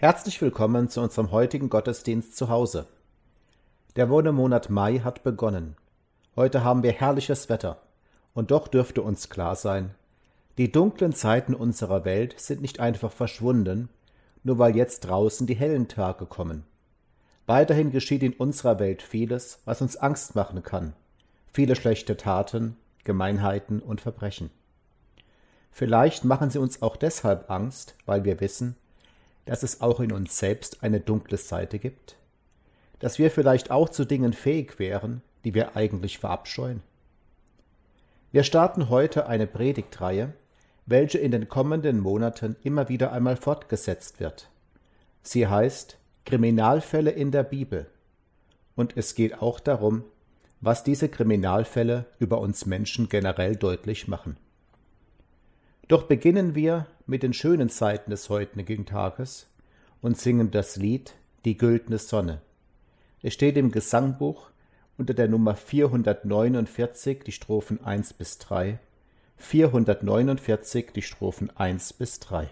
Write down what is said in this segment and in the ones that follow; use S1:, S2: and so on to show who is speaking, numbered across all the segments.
S1: Herzlich willkommen zu unserem heutigen Gottesdienst zu Hause. Der Wohnemonat Mai hat begonnen. Heute haben wir herrliches Wetter. Und doch dürfte uns klar sein, die dunklen Zeiten unserer Welt sind nicht einfach verschwunden, nur weil jetzt draußen die hellen Tage kommen. Weiterhin geschieht in unserer Welt vieles, was uns Angst machen kann. Viele schlechte Taten, Gemeinheiten und Verbrechen. Vielleicht machen sie uns auch deshalb Angst, weil wir wissen, dass es auch in uns selbst eine dunkle Seite gibt? Dass wir vielleicht auch zu Dingen fähig wären, die wir eigentlich verabscheuen? Wir starten heute eine Predigtreihe, welche in den kommenden Monaten immer wieder einmal fortgesetzt wird. Sie heißt Kriminalfälle in der Bibel. Und es geht auch darum, was diese Kriminalfälle über uns Menschen generell deutlich machen. Doch beginnen wir mit den schönen Seiten des heutigen Tages und singen das Lied Die güldene Sonne. Es steht im Gesangbuch unter der Nummer 449 die Strophen 1 bis 3, 449 die Strophen 1 bis 3.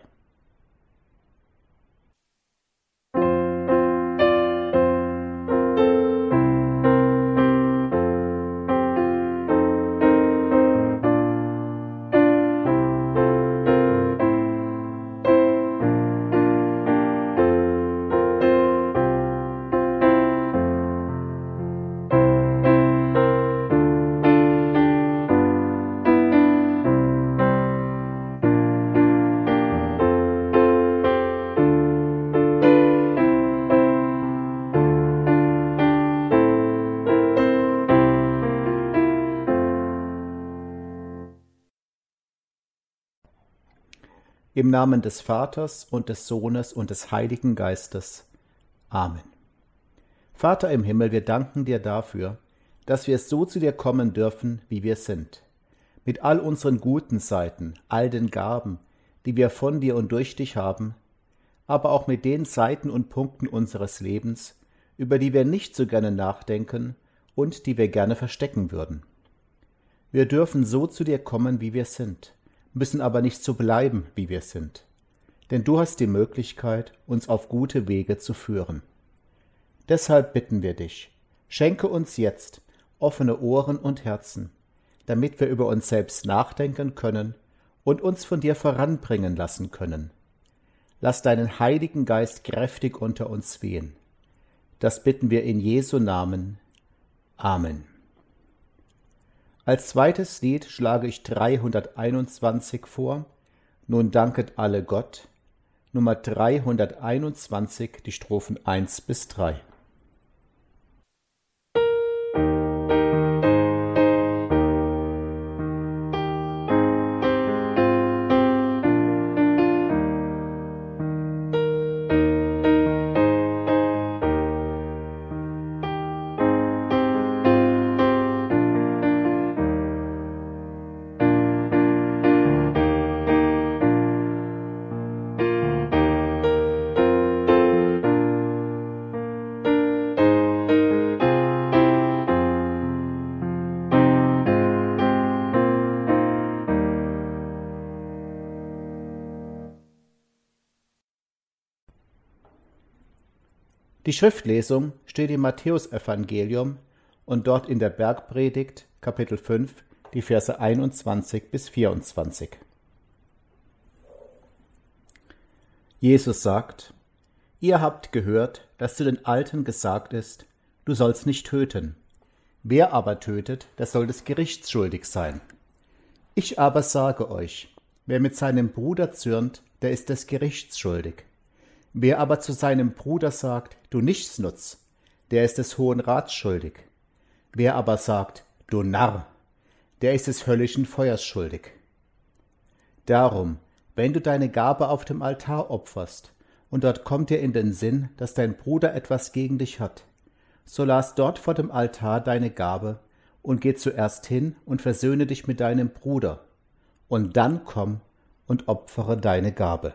S1: Im Namen des Vaters und des Sohnes und des Heiligen Geistes. Amen. Vater im Himmel, wir danken dir dafür, dass wir so zu dir kommen dürfen, wie wir sind. Mit all unseren guten Seiten, all den Gaben, die wir von dir und durch dich haben, aber auch mit den Seiten und Punkten unseres Lebens, über die wir nicht so gerne nachdenken und die wir gerne verstecken würden. Wir dürfen so zu dir kommen, wie wir sind müssen aber nicht so bleiben, wie wir sind. Denn du hast die Möglichkeit, uns auf gute Wege zu führen. Deshalb bitten wir dich, schenke uns jetzt offene Ohren und Herzen, damit wir über uns selbst nachdenken können und uns von dir voranbringen lassen können. Lass deinen Heiligen Geist kräftig unter uns wehen. Das bitten wir in Jesu Namen. Amen. Als zweites Lied schlage ich 321 vor. Nun danket alle Gott. Nummer 321, die Strophen 1 bis 3. Die Schriftlesung steht im Matthäusevangelium und dort in der Bergpredigt Kapitel 5 die Verse 21 bis 24. Jesus sagt, Ihr habt gehört, dass zu den Alten gesagt ist, du sollst nicht töten. Wer aber tötet, der soll des Gerichts schuldig sein. Ich aber sage euch, wer mit seinem Bruder zürnt, der ist des Gerichts schuldig. Wer aber zu seinem Bruder sagt, du Nichtsnutz, der ist des Hohen Rats schuldig. Wer aber sagt, du Narr, der ist des höllischen Feuers schuldig. Darum, wenn du deine Gabe auf dem Altar opferst, und dort kommt dir in den Sinn, dass dein Bruder etwas gegen dich hat, so lass dort vor dem Altar deine Gabe und geh zuerst hin und versöhne dich mit deinem Bruder, und dann komm und opfere deine Gabe.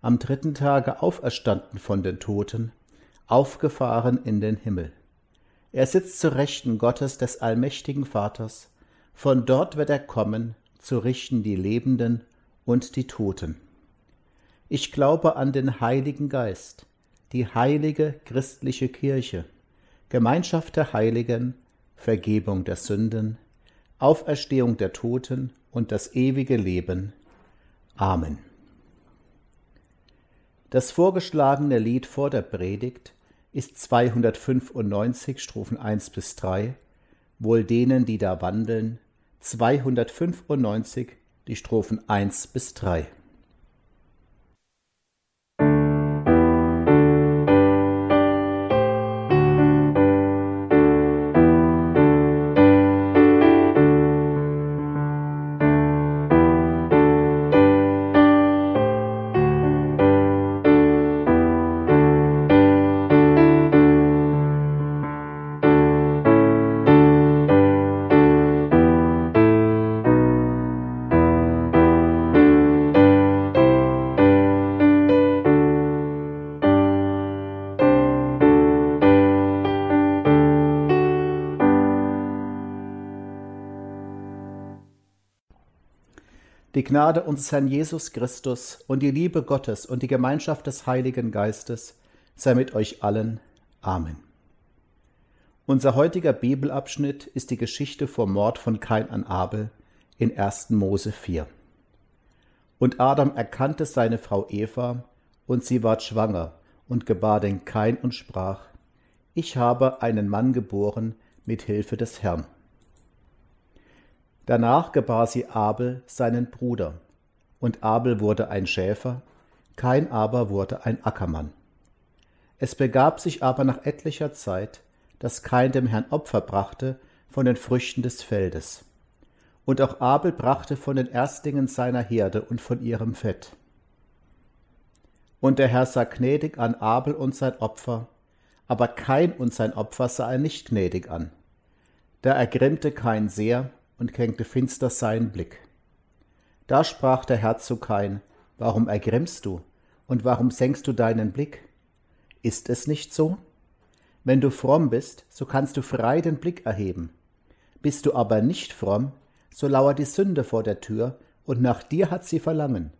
S1: am dritten Tage auferstanden von den Toten, aufgefahren in den Himmel. Er sitzt zu Rechten Gottes des allmächtigen Vaters, von dort wird er kommen, zu richten die Lebenden und die Toten. Ich glaube an den Heiligen Geist, die heilige christliche Kirche, Gemeinschaft der Heiligen, Vergebung der Sünden, Auferstehung der Toten und das ewige Leben. Amen. Das vorgeschlagene Lied vor der Predigt ist 295 Strophen 1 bis 3, wohl denen, die da wandeln, 295 die Strophen 1 bis 3. Gnade unseres Herrn Jesus Christus und die Liebe Gottes und die Gemeinschaft des Heiligen Geistes sei mit euch allen. Amen. Unser heutiger Bibelabschnitt ist die Geschichte vom Mord von Kain an Abel in 1. Mose 4. Und Adam erkannte seine Frau Eva, und sie ward schwanger und gebar den Kain und sprach, Ich habe einen Mann geboren mit Hilfe des Herrn. Danach gebar sie Abel, seinen Bruder, und Abel wurde ein Schäfer, Kain aber wurde ein Ackermann. Es begab sich aber nach etlicher Zeit, dass Kain dem Herrn Opfer brachte von den Früchten des Feldes. Und auch Abel brachte von den Erstlingen seiner Herde und von ihrem Fett. Und der Herr sah gnädig an Abel und sein Opfer, aber Kain und sein Opfer sah er nicht gnädig an. Da ergrimmte Kain sehr und kränkte finster seinen Blick. Da sprach der Herr zu Kain, Warum ergrimmst du und warum senkst du deinen Blick? Ist es nicht so? Wenn du fromm bist, so kannst du frei den Blick erheben. Bist du aber nicht fromm, so lauert die Sünde vor der Tür, und nach dir hat sie Verlangen,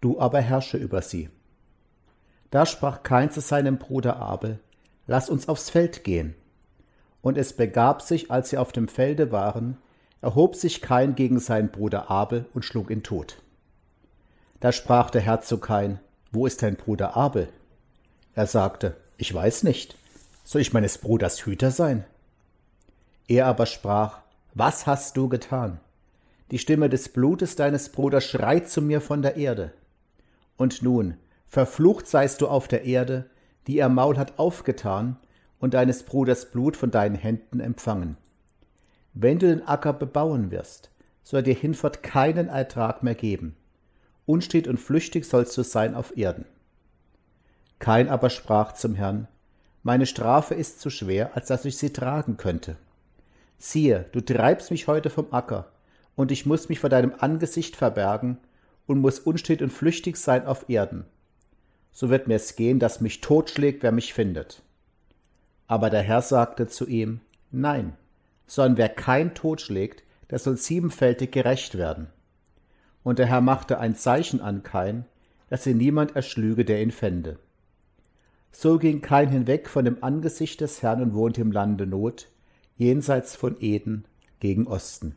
S1: du aber herrsche über sie. Da sprach Kain zu seinem Bruder Abel, Lass uns aufs Feld gehen. Und es begab sich, als sie auf dem Felde waren, erhob sich Kain gegen seinen Bruder Abel und schlug ihn tot. Da sprach der Herr zu Kain, Wo ist dein Bruder Abel? Er sagte, Ich weiß nicht. Soll ich meines Bruders Hüter sein? Er aber sprach, Was hast du getan? Die Stimme des Blutes deines Bruders schreit zu mir von der Erde. Und nun, verflucht seist du auf der Erde, die ihr Maul hat aufgetan und deines Bruders Blut von deinen Händen empfangen. Wenn du den Acker bebauen wirst, soll dir hinfort keinen Ertrag mehr geben. Unstet und flüchtig sollst du sein auf Erden. Kain aber sprach zum Herrn, meine Strafe ist zu schwer, als dass ich sie tragen könnte. Siehe, du treibst mich heute vom Acker, und ich muss mich vor deinem Angesicht verbergen und muss unstet und flüchtig sein auf Erden. So wird mir's gehen, dass mich totschlägt, wer mich findet. Aber der Herr sagte zu ihm, Nein, sondern wer kein Tod schlägt, der soll siebenfältig gerecht werden. Und der Herr machte ein Zeichen an Kain, dass ihn niemand erschlüge, der ihn fände. So ging Kain hinweg von dem Angesicht des Herrn und wohnte im Lande Not, jenseits von Eden gegen Osten.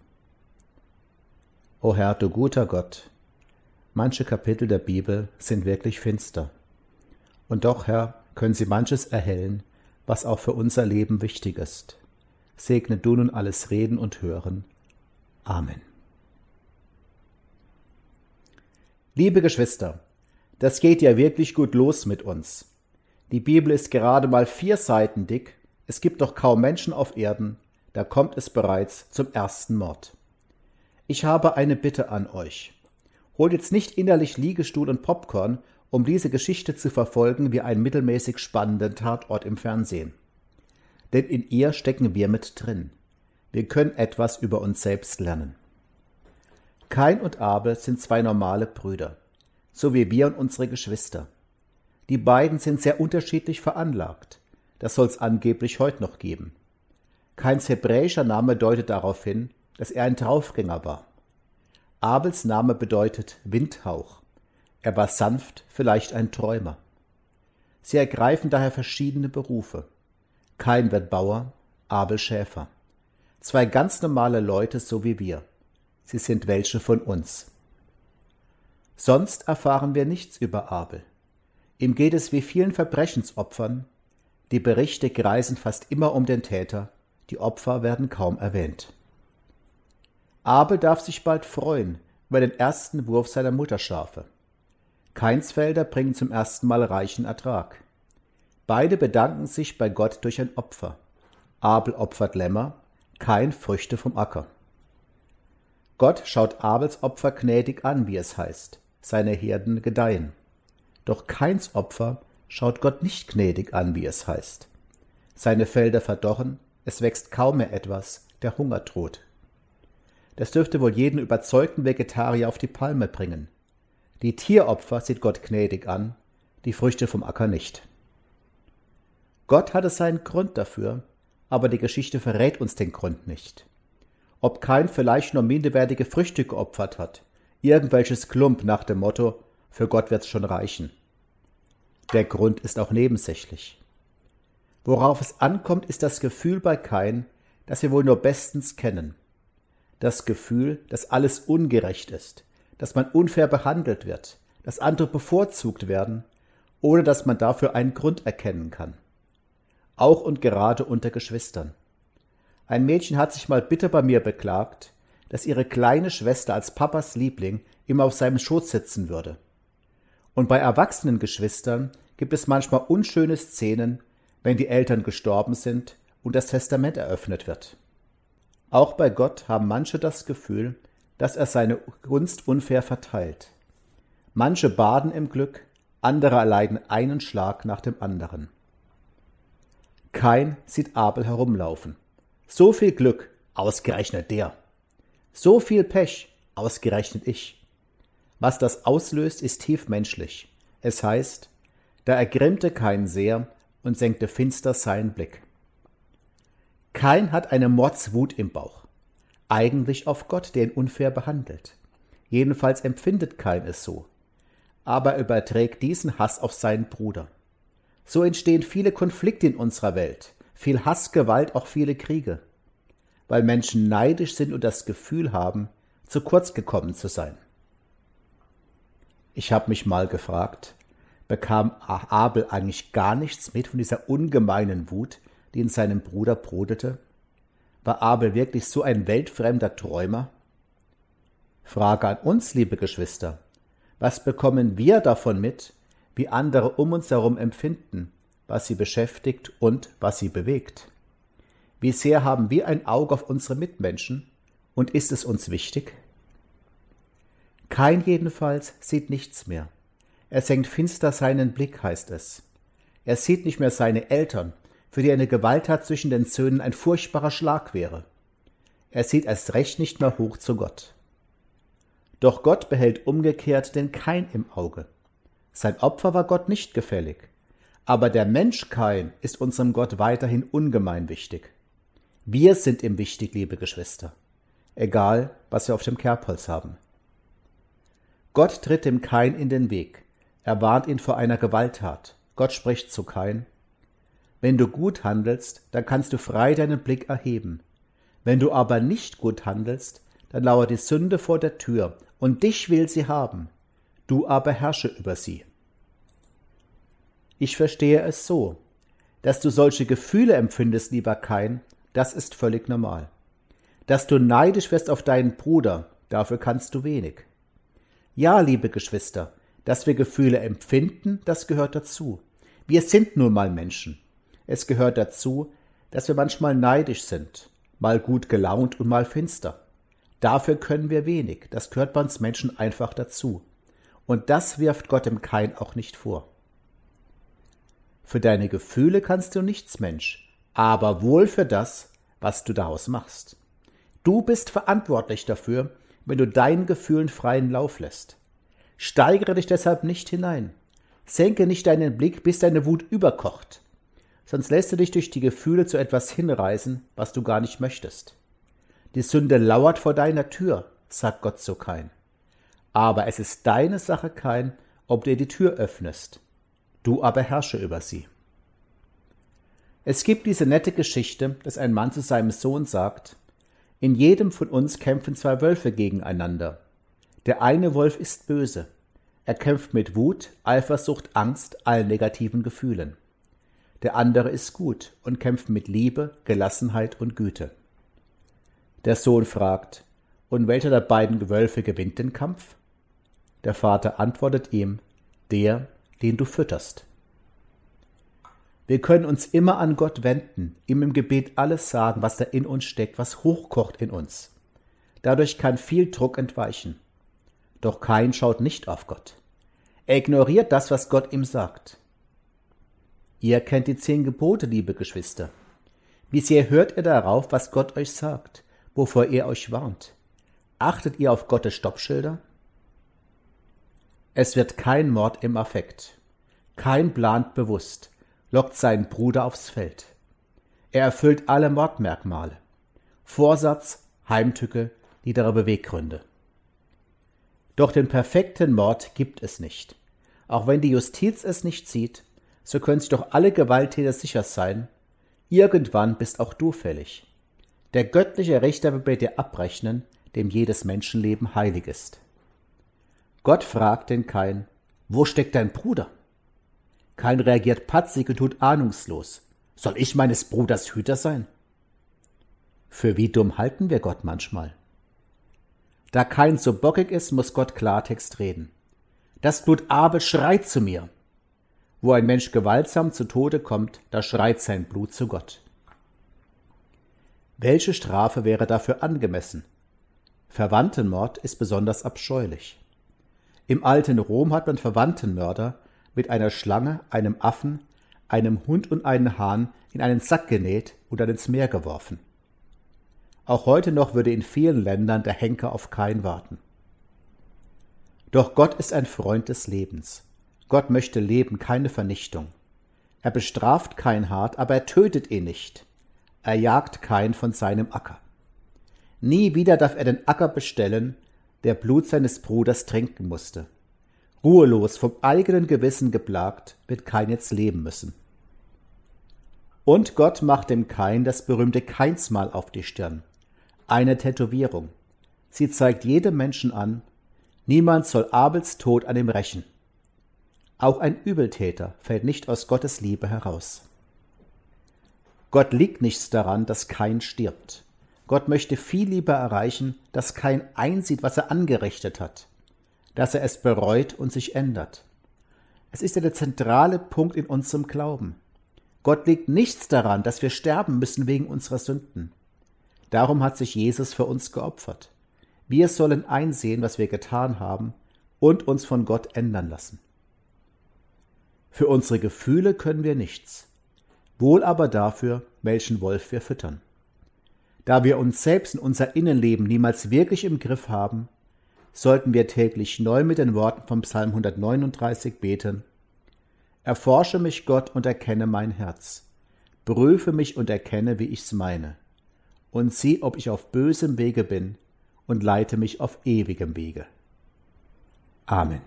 S1: O Herr, du guter Gott, manche Kapitel der Bibel sind wirklich finster. Und doch, Herr, können sie manches erhellen, was auch für unser Leben wichtig ist segne du nun alles Reden und Hören. Amen. Liebe Geschwister, das geht ja wirklich gut los mit uns. Die Bibel ist gerade mal vier Seiten dick, es gibt doch kaum Menschen auf Erden, da kommt es bereits zum ersten Mord. Ich habe eine Bitte an euch. Holt jetzt nicht innerlich Liegestuhl und Popcorn um diese Geschichte zu verfolgen wie einen mittelmäßig spannenden Tatort im Fernsehen. Denn in ihr stecken wir mit drin. Wir können etwas über uns selbst lernen. Kain und Abel sind zwei normale Brüder, so wie wir und unsere Geschwister. Die beiden sind sehr unterschiedlich veranlagt. Das soll es angeblich heute noch geben. Kains hebräischer Name deutet darauf hin, dass er ein Draufgänger war. Abels Name bedeutet Windhauch. Er war sanft, vielleicht ein Träumer. Sie ergreifen daher verschiedene Berufe. Kain wird Bauer, Abel Schäfer. Zwei ganz normale Leute, so wie wir. Sie sind welche von uns. Sonst erfahren wir nichts über Abel. Ihm geht es wie vielen Verbrechensopfern. Die Berichte kreisen fast immer um den Täter, die Opfer werden kaum erwähnt. Abel darf sich bald freuen über den ersten Wurf seiner Mutterschafe. Keinsfelder bringen zum ersten Mal reichen Ertrag. Beide bedanken sich bei Gott durch ein Opfer. Abel opfert Lämmer, kein Früchte vom Acker. Gott schaut Abels Opfer gnädig an, wie es heißt. Seine Herden gedeihen. Doch Keins Opfer schaut Gott nicht gnädig an, wie es heißt. Seine Felder verdorren, es wächst kaum mehr etwas, der Hunger droht. Das dürfte wohl jeden überzeugten Vegetarier auf die Palme bringen. Die Tieropfer sieht Gott gnädig an, die Früchte vom Acker nicht. Gott hatte seinen Grund dafür, aber die Geschichte verrät uns den Grund nicht. Ob kein vielleicht nur minderwertige Früchte geopfert hat, irgendwelches Klump nach dem Motto, für Gott wird's schon reichen. Der Grund ist auch nebensächlich. Worauf es ankommt, ist das Gefühl bei Kain, das wir wohl nur bestens kennen. Das Gefühl, dass alles ungerecht ist, dass man unfair behandelt wird, dass andere bevorzugt werden, ohne dass man dafür einen Grund erkennen kann. Auch und gerade unter Geschwistern. Ein Mädchen hat sich mal bitter bei mir beklagt, dass ihre kleine Schwester als Papas Liebling immer auf seinem Schoß sitzen würde. Und bei erwachsenen Geschwistern gibt es manchmal unschöne Szenen, wenn die Eltern gestorben sind und das Testament eröffnet wird. Auch bei Gott haben manche das Gefühl, dass er seine Gunst unfair verteilt. Manche baden im Glück, andere erleiden einen Schlag nach dem anderen. Kein sieht Abel herumlaufen. So viel Glück, ausgerechnet der. So viel Pech, ausgerechnet ich. Was das auslöst, ist tief menschlich. Es heißt, da ergrimmte Kain sehr und senkte finster seinen Blick. Kain hat eine Mordswut im Bauch. Eigentlich auf Gott, der ihn unfair behandelt. Jedenfalls empfindet Kain es so. Aber er überträgt diesen Hass auf seinen Bruder. So entstehen viele Konflikte in unserer Welt, viel Hass, Gewalt, auch viele Kriege. Weil Menschen neidisch sind und das Gefühl haben, zu kurz gekommen zu sein. Ich habe mich mal gefragt, bekam Abel eigentlich gar nichts mit von dieser ungemeinen Wut, die in seinem Bruder brodelte? War Abel wirklich so ein weltfremder Träumer? Frage an uns, liebe Geschwister. Was bekommen wir davon mit, wie andere um uns herum empfinden, was sie beschäftigt und was sie bewegt? Wie sehr haben wir ein Auge auf unsere Mitmenschen und ist es uns wichtig? Kein jedenfalls sieht nichts mehr. Er senkt finster seinen Blick, heißt es. Er sieht nicht mehr seine Eltern, für die eine Gewalttat zwischen den Söhnen ein furchtbarer Schlag wäre. Er sieht erst recht nicht mehr hoch zu Gott. Doch Gott behält umgekehrt den Kain im Auge. Sein Opfer war Gott nicht gefällig. Aber der Mensch Kain ist unserem Gott weiterhin ungemein wichtig. Wir sind ihm wichtig, liebe Geschwister. Egal, was wir auf dem Kerbholz haben. Gott tritt dem Kain in den Weg. Er warnt ihn vor einer Gewalttat. Gott spricht zu Kain. Wenn du gut handelst, dann kannst du frei deinen Blick erheben. Wenn du aber nicht gut handelst, dann lauert die Sünde vor der Tür, und dich will sie haben. Du aber herrsche über sie. Ich verstehe es so, dass du solche Gefühle empfindest, lieber Kain, das ist völlig normal. Dass du neidisch wirst auf deinen Bruder, dafür kannst du wenig. Ja, liebe Geschwister, dass wir Gefühle empfinden, das gehört dazu. Wir sind nun mal Menschen. Es gehört dazu, dass wir manchmal neidisch sind, mal gut gelaunt und mal finster. Dafür können wir wenig, das gehört bei uns Menschen einfach dazu. Und das wirft Gott dem Kain auch nicht vor. Für deine Gefühle kannst du nichts, Mensch, aber wohl für das, was du daraus machst. Du bist verantwortlich dafür, wenn du deinen Gefühlen freien Lauf lässt. Steigere dich deshalb nicht hinein. Senke nicht deinen Blick, bis deine Wut überkocht. Sonst lässt du dich durch die Gefühle zu etwas hinreißen, was du gar nicht möchtest. Die Sünde lauert vor deiner Tür, sagt Gott zu Kain. Aber es ist deine Sache, Kain, ob du ihr die Tür öffnest. Du aber herrsche über sie. Es gibt diese nette Geschichte, dass ein Mann zu seinem Sohn sagt, in jedem von uns kämpfen zwei Wölfe gegeneinander. Der eine Wolf ist böse. Er kämpft mit Wut, Eifersucht, Angst, allen negativen Gefühlen. Der andere ist gut und kämpft mit Liebe, Gelassenheit und Güte. Der Sohn fragt, und welcher der beiden Wölfe gewinnt den Kampf? Der Vater antwortet ihm, der, den du fütterst. Wir können uns immer an Gott wenden, ihm im Gebet alles sagen, was da in uns steckt, was hochkocht in uns. Dadurch kann viel Druck entweichen. Doch kein schaut nicht auf Gott. Er ignoriert das, was Gott ihm sagt. Ihr kennt die zehn Gebote, liebe Geschwister. Wie sehr hört ihr darauf, was Gott euch sagt, wovor er euch warnt? Achtet ihr auf Gottes Stoppschilder? Es wird kein Mord im Affekt. Kein plant bewusst, lockt seinen Bruder aufs Feld. Er erfüllt alle Mordmerkmale. Vorsatz, Heimtücke, niedere Beweggründe. Doch den perfekten Mord gibt es nicht. Auch wenn die Justiz es nicht sieht, so können sich doch alle Gewalttäter sicher sein, irgendwann bist auch du fällig. Der göttliche Richter wird bei dir abrechnen, dem jedes Menschenleben heilig ist. Gott fragt den Kain, wo steckt dein Bruder? Kain reagiert patzig und tut ahnungslos. Soll ich meines Bruders Hüter sein? Für wie dumm halten wir Gott manchmal? Da Kain so bockig ist, muss Gott Klartext reden. Das Blut Abel schreit zu mir. Wo ein Mensch gewaltsam zu Tode kommt, da schreit sein Blut zu Gott. Welche Strafe wäre dafür angemessen? Verwandtenmord ist besonders abscheulich. Im alten Rom hat man Verwandtenmörder mit einer Schlange, einem Affen, einem Hund und einem Hahn in einen Sack genäht und dann ins Meer geworfen. Auch heute noch würde in vielen Ländern der Henker auf kein warten. Doch Gott ist ein Freund des Lebens. Gott möchte Leben, keine Vernichtung. Er bestraft kein hart, aber er tötet ihn nicht. Er jagt kein von seinem Acker. Nie wieder darf er den Acker bestellen, der Blut seines Bruders trinken musste. Ruhelos, vom eigenen Gewissen geplagt, wird kein jetzt leben müssen. Und Gott macht dem Kain das berühmte Keinsmal auf die Stirn eine Tätowierung. Sie zeigt jedem Menschen an, niemand soll Abels Tod an ihm rächen. Auch ein Übeltäter fällt nicht aus Gottes Liebe heraus. Gott liegt nichts daran, dass kein stirbt. Gott möchte viel lieber erreichen, dass kein einsieht, was er angerichtet hat, dass er es bereut und sich ändert. Es ist ja der zentrale Punkt in unserem Glauben. Gott liegt nichts daran, dass wir sterben müssen wegen unserer Sünden. Darum hat sich Jesus für uns geopfert. Wir sollen einsehen, was wir getan haben und uns von Gott ändern lassen. Für unsere Gefühle können wir nichts, wohl aber dafür, welchen Wolf wir füttern. Da wir uns selbst in unser Innenleben niemals wirklich im Griff haben, sollten wir täglich neu mit den Worten vom Psalm 139 beten. Erforsche mich, Gott, und erkenne mein Herz. Prüfe mich und erkenne, wie ich's meine und sieh, ob ich auf bösem Wege bin, und leite mich auf ewigem Wege. Amen.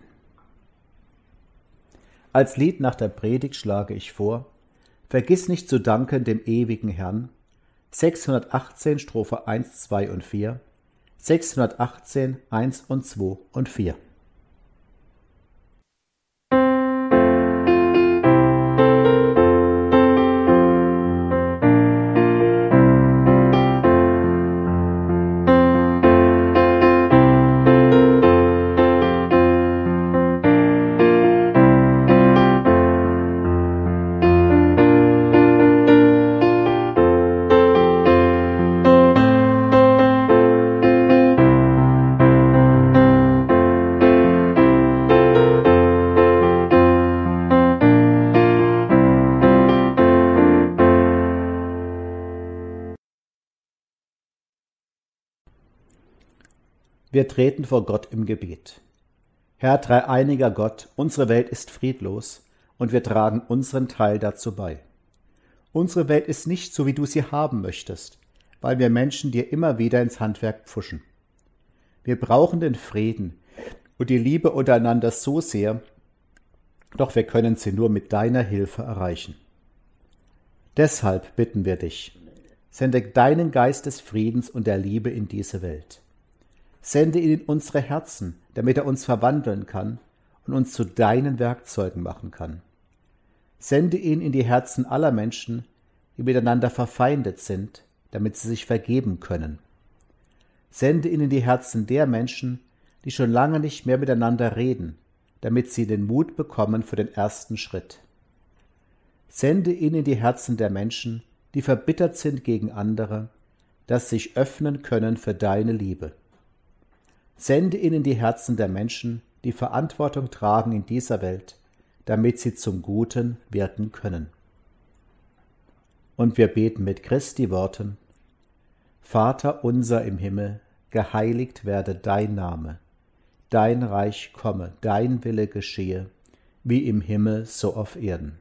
S1: Als Lied nach der Predigt schlage ich vor, Vergiss nicht zu danken dem ewigen Herrn, 618 Strophe 1, 2 und 4, 618 1 und 2 und 4. treten vor Gott im Gebet. Herr dreieiniger Gott, unsere Welt ist friedlos und wir tragen unseren Teil dazu bei. Unsere Welt ist nicht so, wie du sie haben möchtest, weil wir Menschen dir immer wieder ins Handwerk pfuschen. Wir brauchen den Frieden und die Liebe untereinander so sehr, doch wir können sie nur mit deiner Hilfe erreichen. Deshalb bitten wir dich, sende deinen Geist des Friedens und der Liebe in diese Welt. Sende ihn in unsere Herzen, damit er uns verwandeln kann und uns zu deinen Werkzeugen machen kann. Sende ihn in die Herzen aller Menschen, die miteinander verfeindet sind, damit sie sich vergeben können. Sende ihn in die Herzen der Menschen, die schon lange nicht mehr miteinander reden, damit sie den Mut bekommen für den ersten Schritt. Sende ihn in die Herzen der Menschen, die verbittert sind gegen andere, dass sie sich öffnen können für deine Liebe. Sende ihn in die Herzen der Menschen, die Verantwortung tragen in dieser Welt, damit sie zum Guten wirken können. Und wir beten mit Christi Worten, Vater unser im Himmel, geheiligt werde dein Name, dein Reich komme, dein Wille geschehe, wie im Himmel so auf Erden.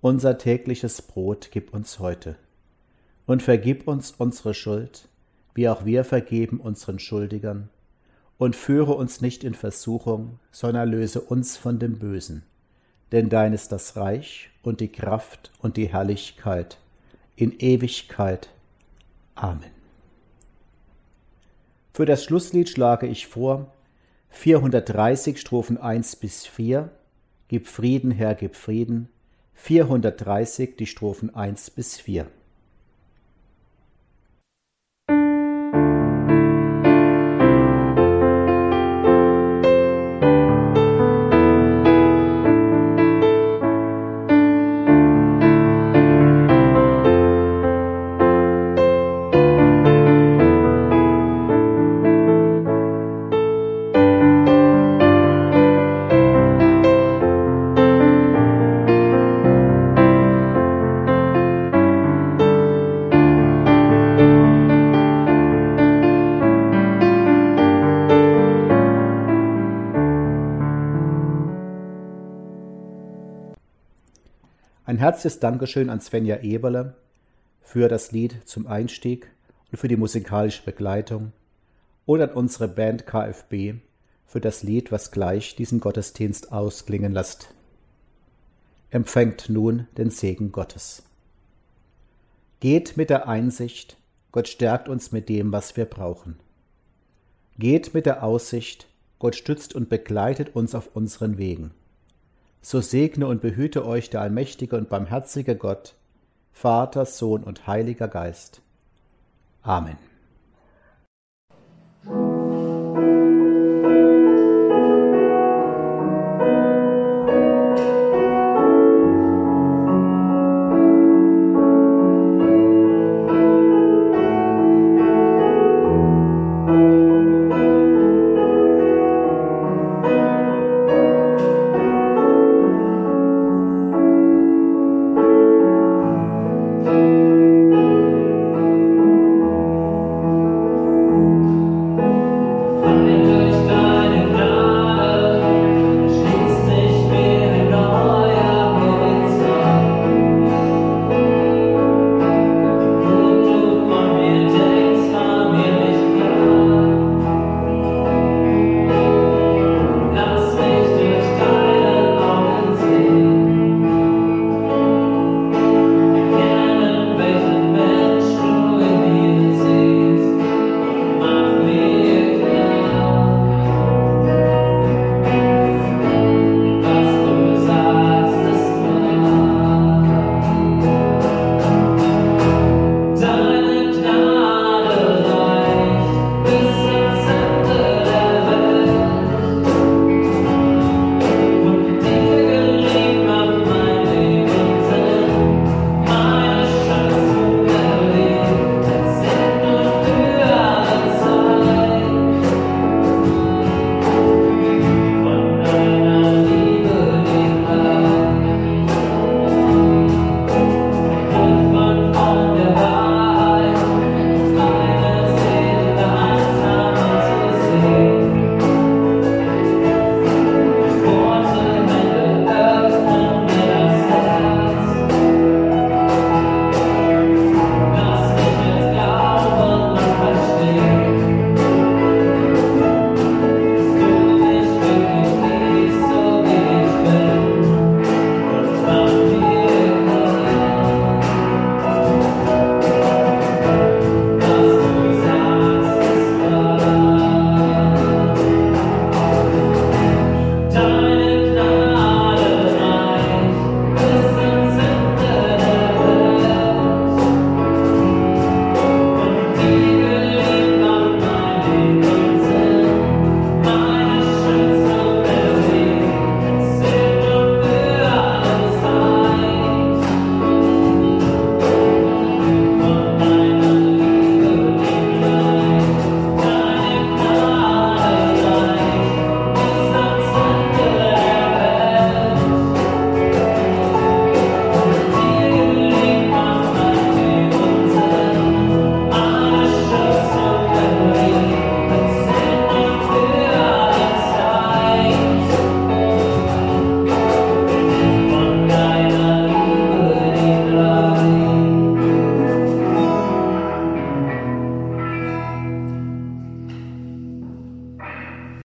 S1: Unser tägliches Brot gib uns heute, und vergib uns unsere Schuld, wie auch wir vergeben unseren Schuldigern, und führe uns nicht in Versuchung, sondern löse uns von dem Bösen. Denn dein ist das Reich und die Kraft und die Herrlichkeit in Ewigkeit. Amen. Für das Schlusslied schlage ich vor 430 Strophen 1 bis 4, Gib Frieden, Herr, gib Frieden, 430 die Strophen 1 bis 4. herzliches Dankeschön an Svenja Eberle für das Lied zum Einstieg und für die musikalische Begleitung und an unsere Band KFB für das Lied, was gleich diesen Gottesdienst ausklingen lässt. Empfängt nun den Segen Gottes. Geht mit der Einsicht, Gott stärkt uns mit dem, was wir brauchen. Geht mit der Aussicht, Gott stützt und begleitet uns auf unseren Wegen so segne und behüte euch der allmächtige und barmherzige Gott, Vater, Sohn und Heiliger Geist. Amen.